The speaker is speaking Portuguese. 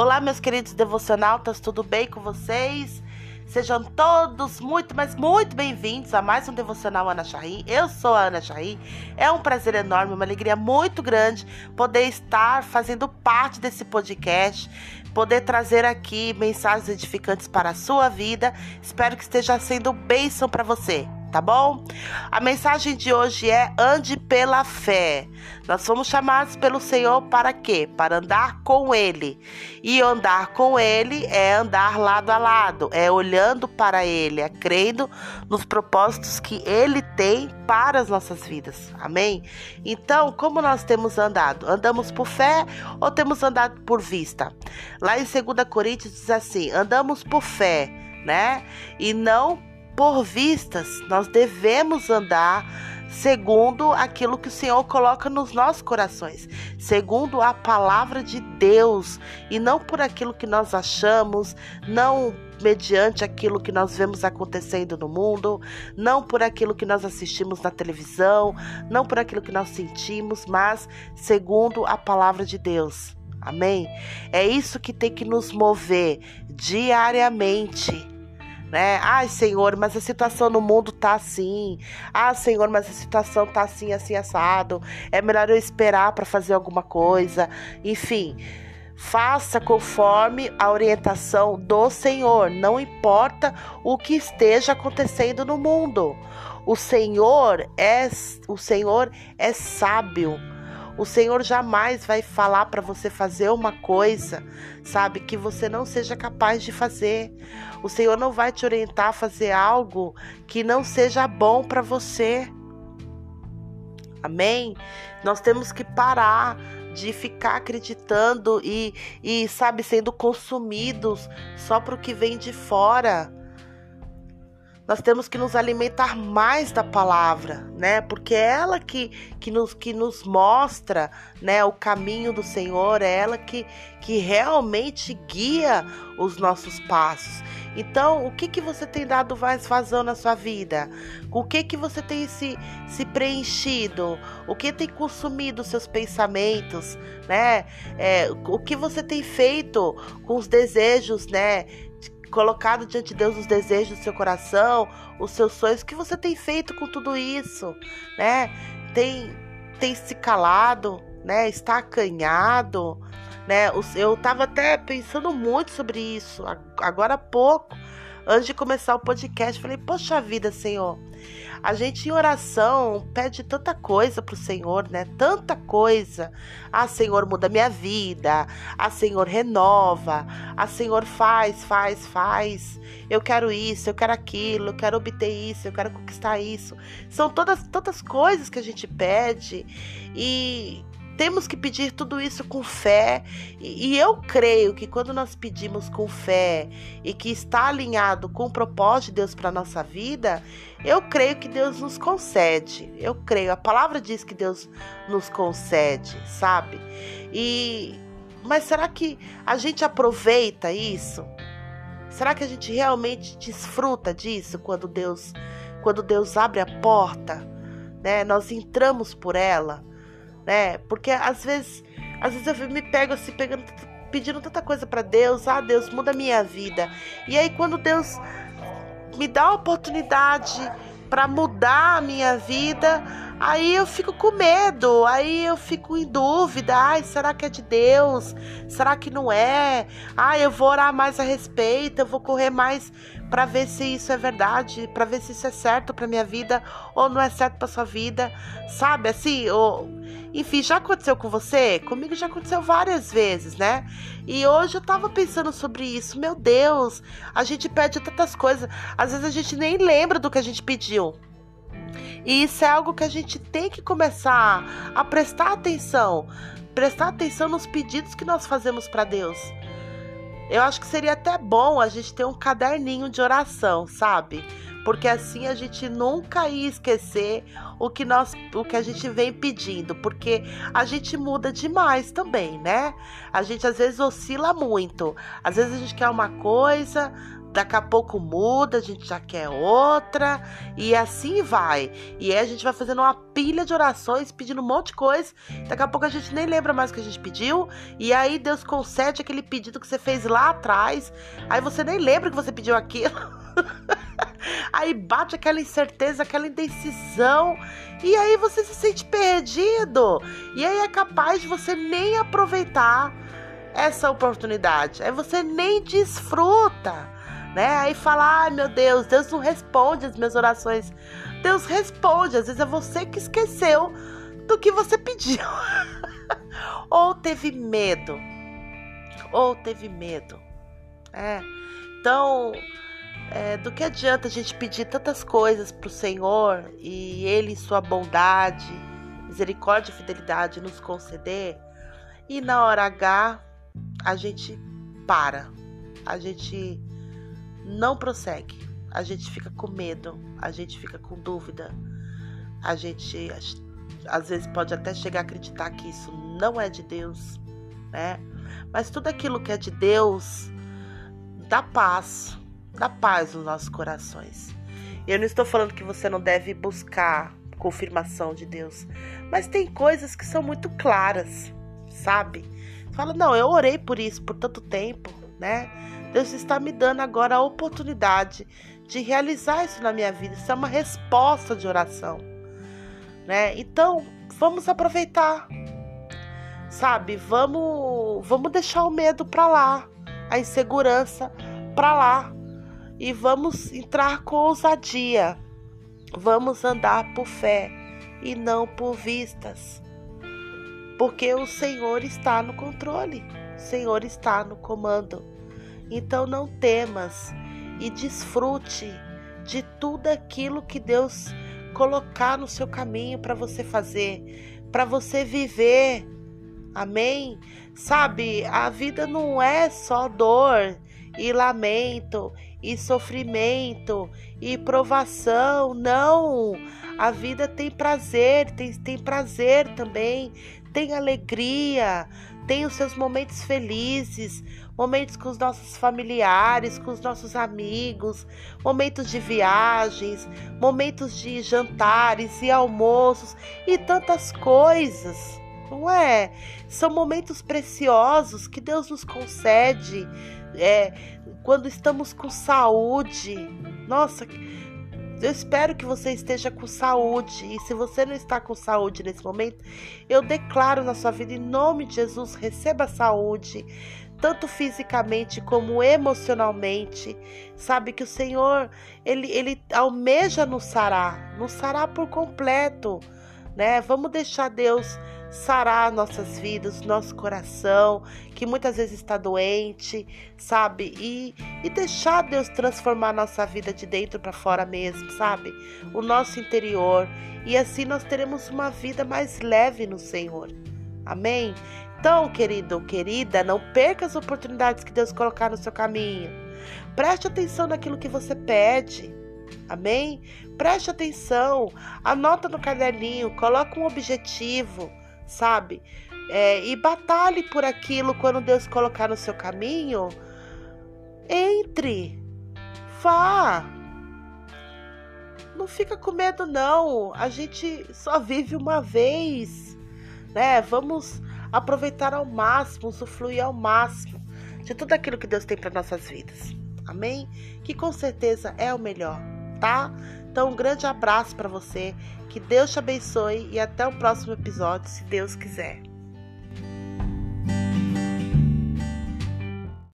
Olá, meus queridos devocionautas, tudo bem com vocês? Sejam todos muito, mas muito bem-vindos a mais um Devocional Ana Charri. Eu sou a Ana Charri. É um prazer enorme, uma alegria muito grande poder estar fazendo parte desse podcast, poder trazer aqui mensagens edificantes para a sua vida. Espero que esteja sendo bênção para você tá bom? A mensagem de hoje é ande pela fé. Nós fomos chamados pelo Senhor para quê? Para andar com Ele. E andar com Ele é andar lado a lado, é olhando para Ele, é crendo nos propósitos que Ele tem para as nossas vidas. Amém? Então, como nós temos andado? Andamos por fé ou temos andado por vista? Lá em 2 Coríntios diz assim: andamos por fé, né? E não por vistas, nós devemos andar segundo aquilo que o Senhor coloca nos nossos corações, segundo a palavra de Deus e não por aquilo que nós achamos, não mediante aquilo que nós vemos acontecendo no mundo, não por aquilo que nós assistimos na televisão, não por aquilo que nós sentimos, mas segundo a palavra de Deus. Amém? É isso que tem que nos mover diariamente né? Ai, Senhor, mas a situação no mundo tá assim. Ah, Senhor, mas a situação tá assim, assim assado. É melhor eu esperar para fazer alguma coisa. Enfim, faça conforme a orientação do Senhor, não importa o que esteja acontecendo no mundo. O Senhor é o Senhor é sábio. O Senhor jamais vai falar para você fazer uma coisa, sabe, que você não seja capaz de fazer. O Senhor não vai te orientar a fazer algo que não seja bom para você. Amém? Nós temos que parar de ficar acreditando e, e sabe, sendo consumidos só para o que vem de fora. Nós temos que nos alimentar mais da palavra, né? Porque é ela que, que, nos, que nos mostra né, o caminho do Senhor, é ela que, que realmente guia os nossos passos. Então, o que, que você tem dado mais vazão na sua vida? O que que você tem se, se preenchido? O que tem consumido seus pensamentos, né? É, o que você tem feito com os desejos, né? Colocado diante de Deus os desejos do seu coração, os seus sonhos, o que você tem feito com tudo isso, né? Tem, tem se calado, né? Está acanhado, né? Eu estava até pensando muito sobre isso agora há pouco, antes de começar o podcast, falei: "Poxa vida, Senhor, a gente em oração pede tanta coisa pro Senhor, né? Tanta coisa. Ah, Senhor, muda minha vida. Ah, Senhor, renova. Ah, Senhor, faz, faz, faz. Eu quero isso, eu quero aquilo, eu quero obter isso, eu quero conquistar isso. São todas, todas coisas que a gente pede e temos que pedir tudo isso com fé. E, eu creio que quando nós pedimos com fé e que está alinhado com o propósito de Deus para nossa vida, eu creio que Deus nos concede. Eu creio. A palavra diz que Deus nos concede, sabe? E mas será que a gente aproveita isso? Será que a gente realmente desfruta disso quando Deus quando Deus abre a porta, né? Nós entramos por ela né? Porque às vezes, às vezes eu me pego assim, pegando, pedindo tanta coisa para Deus, ah, Deus, muda a minha vida. E aí quando Deus me dá a oportunidade para mudar a minha vida, aí eu fico com medo, aí eu fico em dúvida, ai, será que é de Deus? Será que não é? Ai, eu vou orar mais a respeito, eu vou correr mais para ver se isso é verdade, para ver se isso é certo para minha vida ou não é certo para sua vida, sabe? Assim, ou enfim, já aconteceu com você? Comigo já aconteceu várias vezes, né? E hoje eu tava pensando sobre isso. Meu Deus, a gente pede tantas coisas. Às vezes a gente nem lembra do que a gente pediu. E isso é algo que a gente tem que começar a prestar atenção. Prestar atenção nos pedidos que nós fazemos para Deus. Eu acho que seria até bom a gente ter um caderninho de oração, sabe? porque assim a gente nunca ia esquecer o que nós, o que a gente vem pedindo, porque a gente muda demais também, né? A gente às vezes oscila muito. Às vezes a gente quer uma coisa, daqui a pouco muda, a gente já quer outra, e assim vai. E aí a gente vai fazendo uma pilha de orações, pedindo um monte de coisa. Daqui a pouco a gente nem lembra mais o que a gente pediu, e aí Deus concede aquele pedido que você fez lá atrás. Aí você nem lembra que você pediu aquilo. aí bate aquela incerteza, aquela indecisão, e aí você se sente perdido. E aí é capaz de você nem aproveitar essa oportunidade. Aí você nem desfruta, né? Aí fala: "Ai, meu Deus, Deus não responde as minhas orações". Deus responde, às vezes é você que esqueceu do que você pediu. ou teve medo. Ou teve medo. É. Então, é, do que adianta a gente pedir tantas coisas para o Senhor e Ele, sua bondade, misericórdia e fidelidade, nos conceder e na hora H a gente para, a gente não prossegue, a gente fica com medo, a gente fica com dúvida, a gente às vezes pode até chegar a acreditar que isso não é de Deus, né? Mas tudo aquilo que é de Deus dá paz, dá paz nos nossos corações. Eu não estou falando que você não deve buscar confirmação de Deus, mas tem coisas que são muito claras, sabe? Fala, não, eu orei por isso por tanto tempo, né? Deus está me dando agora a oportunidade de realizar isso na minha vida. Isso é uma resposta de oração, né? Então, vamos aproveitar, sabe? Vamos, vamos deixar o medo para lá, a insegurança para lá e vamos entrar com ousadia. Vamos andar por fé e não por vistas porque o Senhor está no controle, o Senhor está no comando. Então não temas e desfrute de tudo aquilo que Deus colocar no seu caminho para você fazer, para você viver. Amém? Sabe, a vida não é só dor e lamento e sofrimento e provação, não. A vida tem prazer, tem, tem prazer também, tem alegria, tem os seus momentos felizes, momentos com os nossos familiares, com os nossos amigos, momentos de viagens, momentos de jantares e almoços e tantas coisas. Não é? São momentos preciosos que Deus nos concede é, quando estamos com saúde. Nossa, eu espero que você esteja com saúde. E se você não está com saúde nesse momento, eu declaro na sua vida, em nome de Jesus, receba saúde, tanto fisicamente como emocionalmente. Sabe que o Senhor, Ele, ele almeja nos sarar, nos sarar por completo. Né? Vamos deixar Deus sarar nossas vidas, nosso coração, que muitas vezes está doente, sabe? E, e deixar Deus transformar nossa vida de dentro para fora mesmo, sabe? O nosso interior. E assim nós teremos uma vida mais leve no Senhor. Amém? Então, querido, querida, não perca as oportunidades que Deus colocar no seu caminho. Preste atenção naquilo que você pede. Amém? Preste atenção, anota no caderninho, coloca um objetivo, sabe? É, e batalhe por aquilo quando Deus colocar no seu caminho. Entre, vá. Não fica com medo, não. A gente só vive uma vez, né? Vamos aproveitar ao máximo, usufruir ao máximo de tudo aquilo que Deus tem para nossas vidas. Amém? Que com certeza é o melhor, tá? Então, um grande abraço para você. Que Deus te abençoe e até o próximo episódio, se Deus quiser.